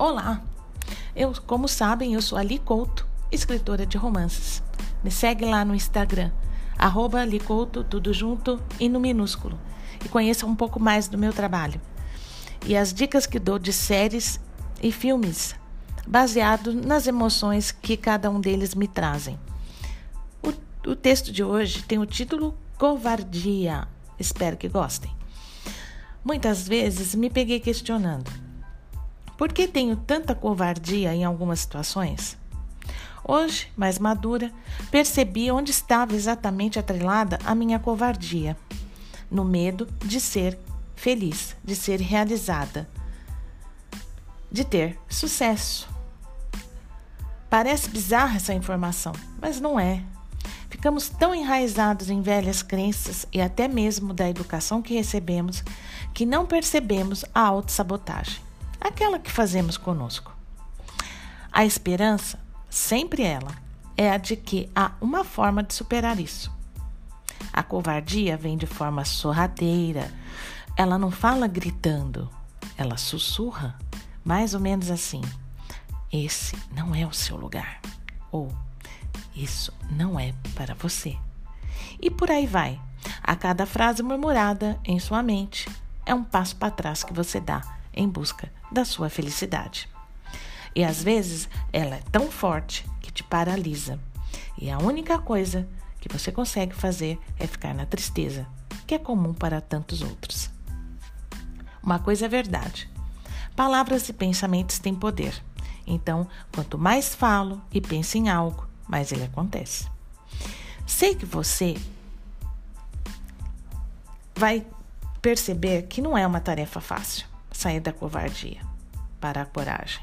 Olá! Eu, como sabem, eu sou Ali Couto, escritora de romances. Me segue lá no Instagram, arroba tudo junto e no minúsculo. E conheça um pouco mais do meu trabalho. E as dicas que dou de séries e filmes, baseado nas emoções que cada um deles me trazem. O, o texto de hoje tem o título Covardia. Espero que gostem. Muitas vezes me peguei questionando por que tenho tanta covardia em algumas situações? Hoje, mais madura, percebi onde estava exatamente atrelada a minha covardia. No medo de ser feliz, de ser realizada, de ter sucesso. Parece bizarra essa informação, mas não é. Ficamos tão enraizados em velhas crenças e até mesmo da educação que recebemos que não percebemos a autossabotagem aquela que fazemos conosco. A esperança, sempre ela, é a de que há uma forma de superar isso. A covardia vem de forma sorrateira. Ela não fala gritando, ela sussurra, mais ou menos assim: Esse não é o seu lugar. Ou Isso não é para você. E por aí vai. A cada frase murmurada em sua mente é um passo para trás que você dá em busca da sua felicidade. E às vezes ela é tão forte que te paralisa. E a única coisa que você consegue fazer é ficar na tristeza, que é comum para tantos outros. Uma coisa é verdade: palavras e pensamentos têm poder. Então, quanto mais falo e penso em algo, mais ele acontece. Sei que você vai perceber que não é uma tarefa fácil sair da covardia para a coragem.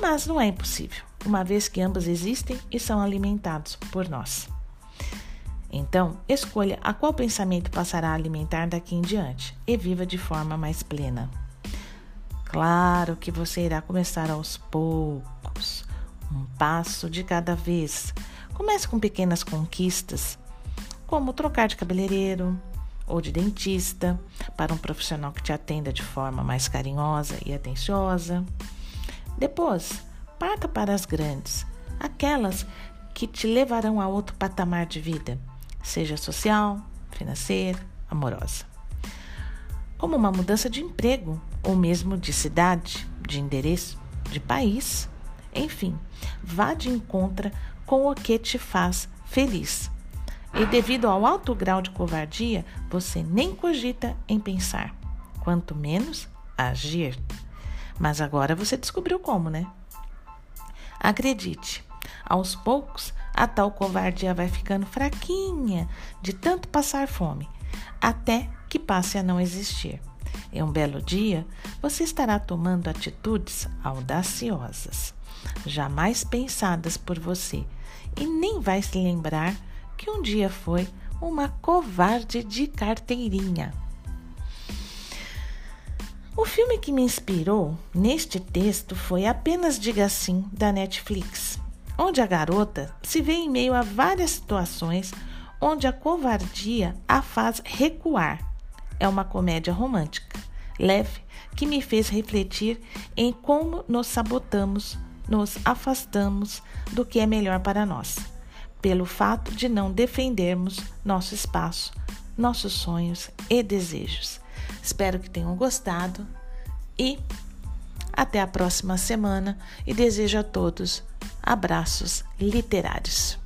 Mas não é impossível, uma vez que ambos existem e são alimentados por nós. Então, escolha a qual pensamento passará a alimentar daqui em diante e viva de forma mais plena. Claro que você irá começar aos poucos, um passo de cada vez. Comece com pequenas conquistas, como trocar de cabeleireiro, ou de dentista, para um profissional que te atenda de forma mais carinhosa e atenciosa. Depois, parta para as grandes, aquelas que te levarão a outro patamar de vida, seja social, financeira, amorosa. Como uma mudança de emprego, ou mesmo de cidade, de endereço, de país. Enfim, vá de encontro com o que te faz feliz e devido ao alto grau de covardia, você nem cogita em pensar, quanto menos agir. Mas agora você descobriu como, né? Acredite, aos poucos a tal covardia vai ficando fraquinha de tanto passar fome, até que passe a não existir. Em um belo dia, você estará tomando atitudes audaciosas, jamais pensadas por você, e nem vai se lembrar que um dia foi uma covarde de carteirinha. O filme que me inspirou neste texto foi Apenas Diga Sim, da Netflix, onde a garota se vê em meio a várias situações onde a covardia a faz recuar. É uma comédia romântica, leve, que me fez refletir em como nos sabotamos, nos afastamos do que é melhor para nós pelo fato de não defendermos nosso espaço, nossos sonhos e desejos. Espero que tenham gostado e até a próxima semana e desejo a todos abraços literários.